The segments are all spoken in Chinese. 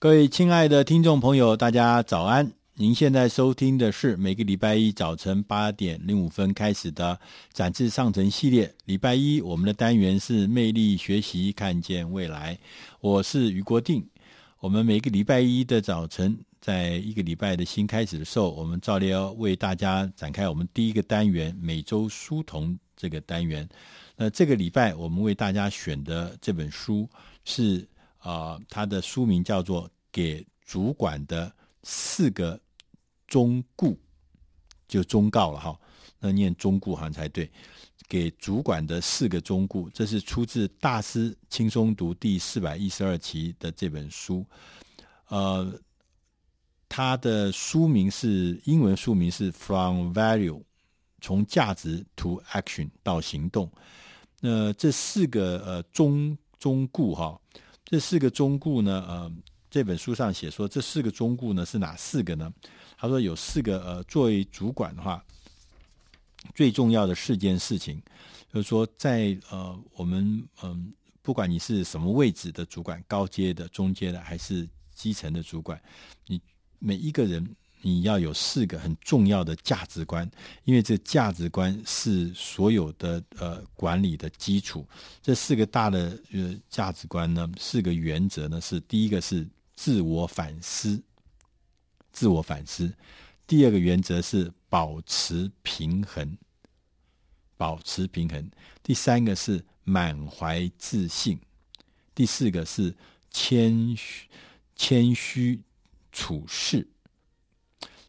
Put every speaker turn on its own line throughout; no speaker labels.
各位亲爱的听众朋友，大家早安！您现在收听的是每个礼拜一早晨八点零五分开始的《展翅上层》系列。礼拜一我们的单元是魅力学习，看见未来。我是余国定。我们每个礼拜一的早晨，在一个礼拜的新开始的时候，我们照例要为大家展开我们第一个单元——每周书童这个单元。那这个礼拜我们为大家选的这本书是。啊、他的书名叫做《给主管的四个忠告》，就忠告了哈。那念忠告好像才对。给主管的四个忠告，这是出自《大师轻松读》第四百一十二期的这本书。呃，他的书名是英文书名是《From Value：从价值 to Action 到行动》。那这四个呃忠忠告哈。这四个中顾呢，呃，这本书上写说，这四个中顾呢是哪四个呢？他说有四个，呃，作为主管的话，最重要的四件事情，就是说在，呃，我们嗯、不管你是什么位置的主管，高阶的、中阶的，还是基层的主管，你每一个人。你要有四个很重要的价值观，因为这价值观是所有的呃管理的基础。这四个大的呃价值观呢，四个原则呢是：第一个是自我反思，自我反思；第二个原则是保持平衡，保持平衡；第三个是满怀自信；第四个是谦虚，谦虚处事。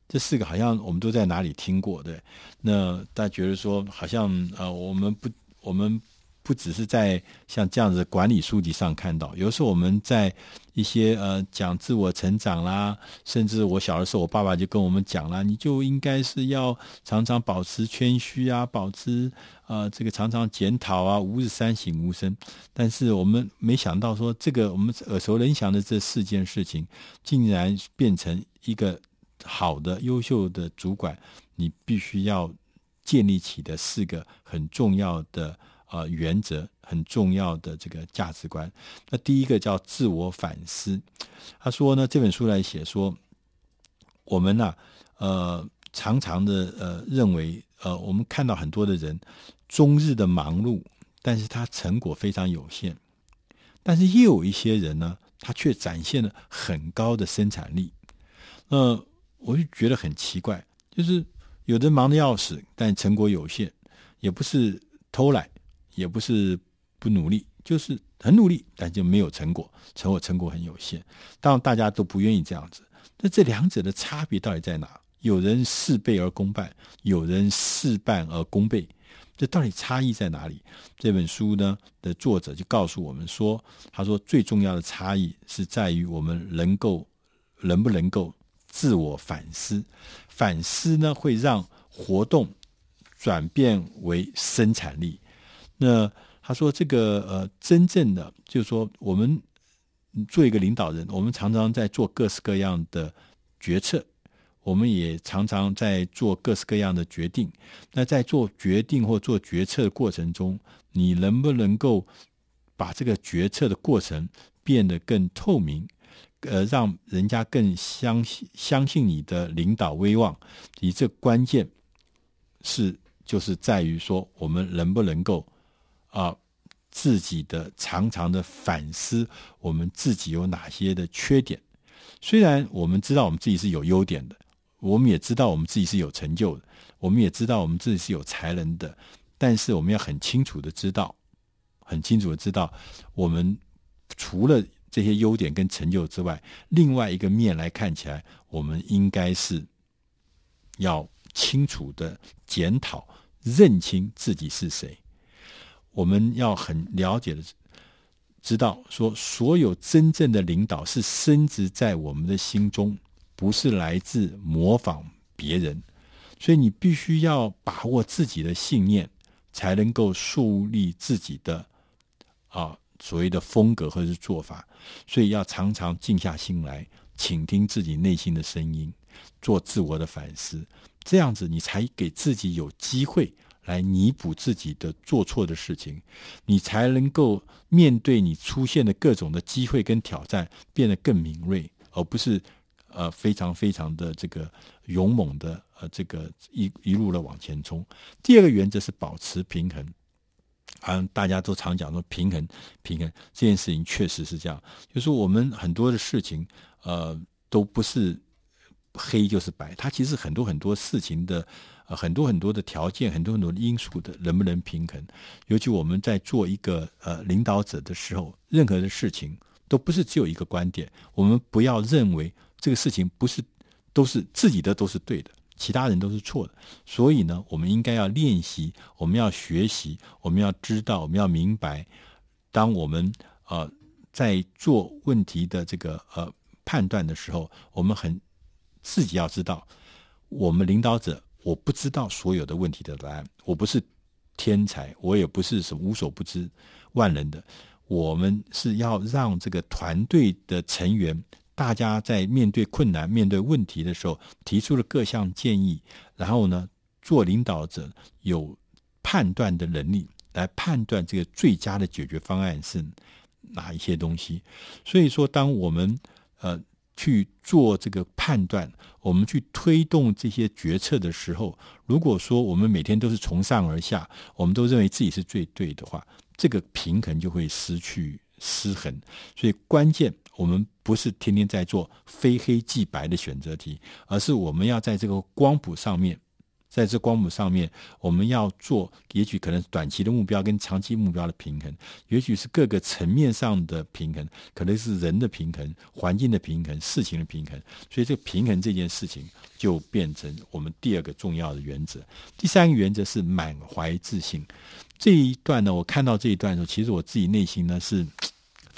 这四个好像我们都在哪里听过，对？那大家觉得说，好像呃，我们不，我们不只是在像这样子管理书籍上看到，有时候我们在一些呃讲自我成长啦，甚至我小的时候，我爸爸就跟我们讲啦，你就应该是要常常保持谦虚啊，保持呃这个常常检讨啊，吾日三省吾身。但是我们没想到说，这个我们耳熟能详的这四件事情，竟然变成一个。好的、优秀的主管，你必须要建立起的四个很重要的呃原则，很重要的这个价值观。那第一个叫自我反思。他说呢，这本书来写说，我们呢、呃，常常的呃认为，呃，我们看到很多的人终日的忙碌，但是他成果非常有限。但是又有一些人呢，他却展现了很高的生产力。呃我就觉得很奇怪，就是有的忙得要死，但成果有限，也不是偷懒，也不是不努力，就是很努力，但就没有成果，成果成果很有限。当然大家都不愿意这样子。那这两者的差别到底在哪？有人事倍而功半，有人事半而功倍，这到底差异在哪里？这本书呢的作者就告诉我们说，他说最重要的差异是在于我们能够能不能够。自我反思，反思呢会让活动转变为生产力。那他说这个呃，真正的就是说，我们做一个领导人，我们常常在做各式各样的决策，我们也常常在做各式各样的决定。那在做决定或做决策的过程中，你能不能够把这个决策的过程变得更透明？呃，让人家更相信相信你的领导威望，你这关键是就是在于说，我们能不能够啊、自己的常常的反思，我们自己有哪些的缺点。虽然我们知道我们自己是有优点的，我们也知道我们自己是有成就的，我们也知道我们自己是有才能的，但是我们要很清楚的知道，很清楚的知道，我们除了这些优点跟成就之外，另外一个面来看起来，我们应该是要清楚的检讨、认清自己是谁。我们要很了解的知道，说所有真正的领导是深植在我们的心中，不是来自模仿别人。所以你必须要把握自己的信念，才能够树立自己的啊。所谓的风格或者是做法，所以要常常静下心来，倾听自己内心的声音，做自我的反思，这样子你才给自己有机会来弥补自己的做错的事情，你才能够面对你出现的各种的机会跟挑战，变得更敏锐，而不是呃非常非常的这个勇猛的呃这个一一路的往前冲。第二个原则是保持平衡。啊，大家都常讲说平衡，平衡这件事情确实是这样。就是我们很多的事情，呃，都不是黑就是白，它其实很多很多事情的，呃，很多很多的条件，很多很多的因素的，能不能平衡？尤其我们在做一个呃领导者的时候，任何的事情都不是只有一个观点，我们不要认为这个事情不是都是自己的都是对的。其他人都是错的，所以呢，我们应该要练习，我们要学习，我们要知道，我们要明白，当我们呃在做问题的这个呃判断的时候，我们很自己要知道，我们领导者，我不知道所有的问题的答案，我不是天才，我也不是什么无所不知、万能的，我们是要让这个团队的成员。大家在面对困难、面对问题的时候，提出了各项建议，然后呢，做领导者有判断的能力，来判断这个最佳的解决方案是哪一些东西。所以说，当我们呃去做这个判断，我们去推动这些决策的时候，如果说我们每天都是从上而下，我们都认为自己是最对的话，这个平衡就会失去失衡。所以关键。我们不是天天在做非黑即白的选择题，而是我们要在这个光谱上面，在这光谱上面，我们要做，也许可能是短期的目标跟长期目标的平衡，也许是各个层面上的平衡，可能是人的平衡、环境的平衡、事情的平衡。所以，这个平衡这件事情就变成我们第二个重要的原则。第三个原则是满怀自信。这一段呢，我看到这一段的时候，其实我自己内心呢是。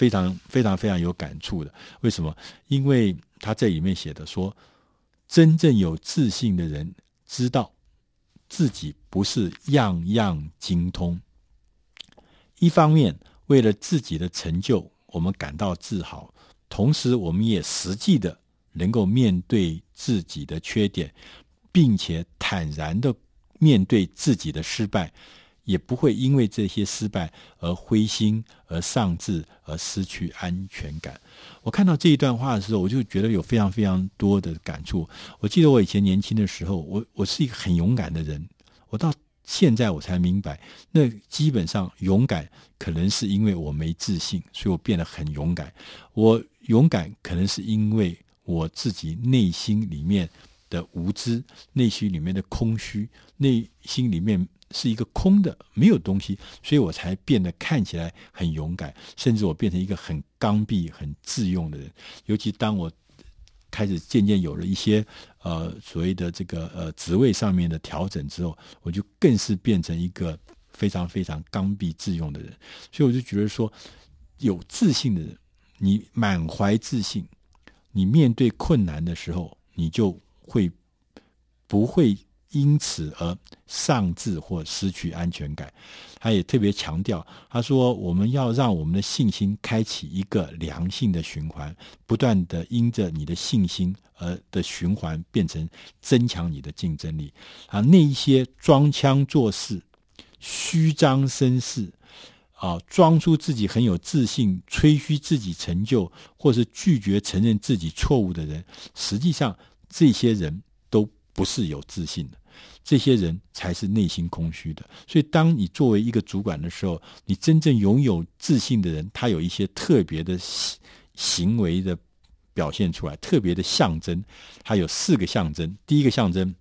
非常非常非常有感触的，为什么？因为他在里面写的说，真正有自信的人知道自己不是样样精通。一方面，为了自己的成就，我们感到自豪；同时，我们也实际的能够面对自己的缺点，并且坦然的面对自己的失败。也不会因为这些失败而灰心、而丧志、而失去安全感。我看到这一段话的时候，我就觉得有非常非常多的感触。我记得我以前年轻的时候，我我是一个很勇敢的人。我到现在我才明白，那基本上勇敢可能是因为我没自信，所以我变得很勇敢。我勇敢可能是因为我自己内心里面的无知，内心里面的空虚，内心里面。是一个空的，没有东西，所以我才变得看起来很勇敢，甚至我变成一个很刚愎、很自用的人。尤其当我开始渐渐有了一些呃所谓的这个呃职位上面的调整之后，我就更是变成一个非常非常刚愎自用的人。所以我就觉得说，有自信的人，你满怀自信，你面对困难的时候，你就会不会。因此而丧志或失去安全感，他也特别强调，他说：“我们要让我们的信心开启一个良性的循环，不断的因着你的信心而的循环，变成增强你的竞争力。啊，那一些装腔作势、虚张声势，啊，装出自己很有自信、吹嘘自己成就，或是拒绝承认自己错误的人，实际上这些人都不是有自信的。”这些人才是内心空虚的，所以当你作为一个主管的时候，你真正拥有自信的人，他有一些特别的行为的表现出来，特别的象征，他有四个象征。第一个象征，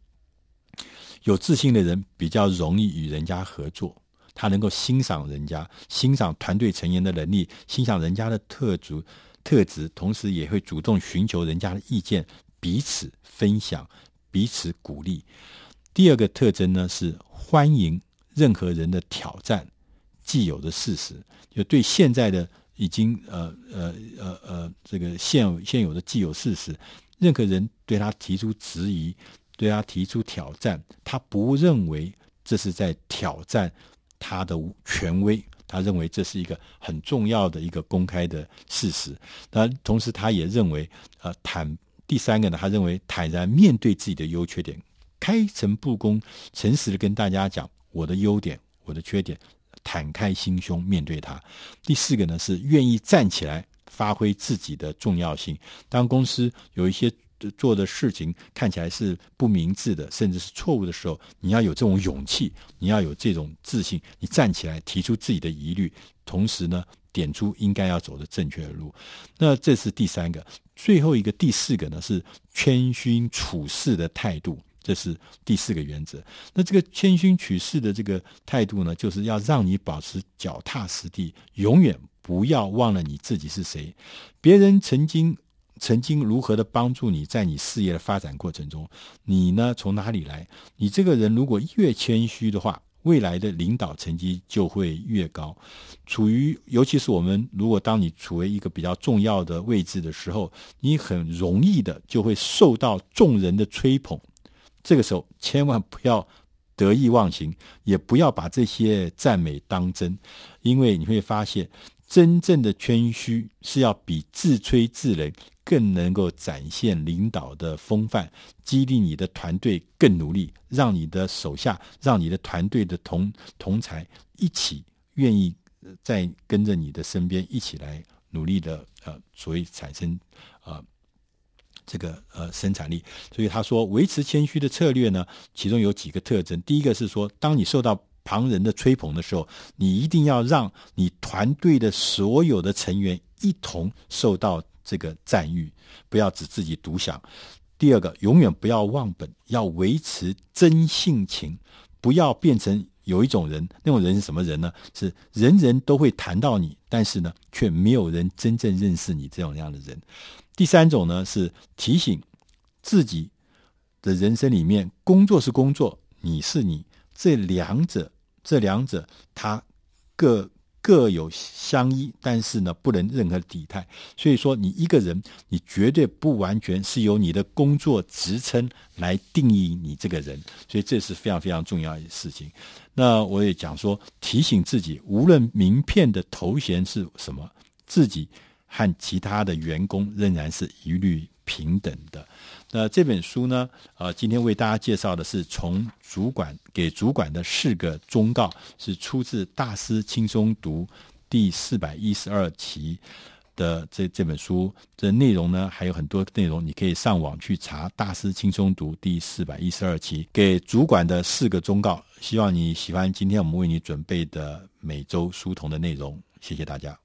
有自信的人比较容易与人家合作，他能够欣赏人家，欣赏团队成员的能力，欣赏人家的特质特质，同时也会主动寻求人家的意见，彼此分享，彼此鼓励。第二个特征呢，是欢迎任何人的挑战既有的事实，就对现在的已经呃呃呃呃这个现现有的既有事实，任何人对他提出质疑，对他提出挑战，他不认为这是在挑战他的权威，他认为这是一个很重要的一个公开的事实。那同时，他也认为呃坦第三个呢，他认为坦然面对自己的优缺点。开诚布公、诚实的跟大家讲我的优点、我的缺点，坦开心胸面对它。第四个呢，是愿意站起来发挥自己的重要性。当公司有一些做的事情看起来是不明智的，甚至是错误的时候，你要有这种勇气，你要有这种自信，你站起来提出自己的疑虑，同时呢，点出应该要走的正确的路。那这是第三个，最后一个第四个呢是谦虚处事的态度，这是第四个原则。那这个谦虚取事的这个态度呢，就是要让你保持脚踏实地，永远不要忘了你自己是谁。别人曾经。曾经如何的帮助你，在你事业的发展过程中，你呢，从哪里来？你这个人如果越谦虚的话，未来的领导成绩就会越高。处于，尤其是我们如果当你处于一个比较重要的位置的时候，你很容易的就会受到众人的吹捧。这个时候，千万不要得意忘形，也不要把这些赞美当真，因为你会发现，真正的谦虚是要比自吹自擂。更能够展现领导的风范，激励你的团队更努力，让你的手下、让你的团队的同同才一起愿意在跟着你的身边一起来努力的呃，所以产生呃这个呃生产力。所以他说，维持谦虚的策略呢，其中有几个特征。第一个是说，当你受到旁人的吹捧的时候，你一定要让你团队的所有的成员一同受到。这个赞誉，不要只自己独享。第二个，永远不要忘本，要维持真性情，不要变成有一种人，那种人是什么人呢？是人人都会谈到你，但是呢，却没有人真正认识你这种样的人。第三种呢，是提醒自己的人生里面，工作是工作，你是你，这两者，这两者，它各。各有相依，但是呢，不能任何抵态。所以说，你一个人，你绝对不完全是由你的工作职称来定义你这个人。所以这是非常非常重要的事情。那我也讲说，提醒自己，无论名片的头衔是什么，自己和其他的员工仍然是一律平等的。那这本书呢，呃，今天为大家介绍的是从主管给主管的四个忠告，是出自《大师轻松读》第四百一十二期的这这本书。这内容呢还有很多内容，你可以上网去查《大师轻松读》第四百一十二期给主管的四个忠告。希望你喜欢今天我们为你准备的每周书童的内容。谢谢大家。